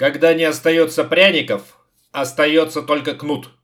Когда не остается пряников, остается только кнут.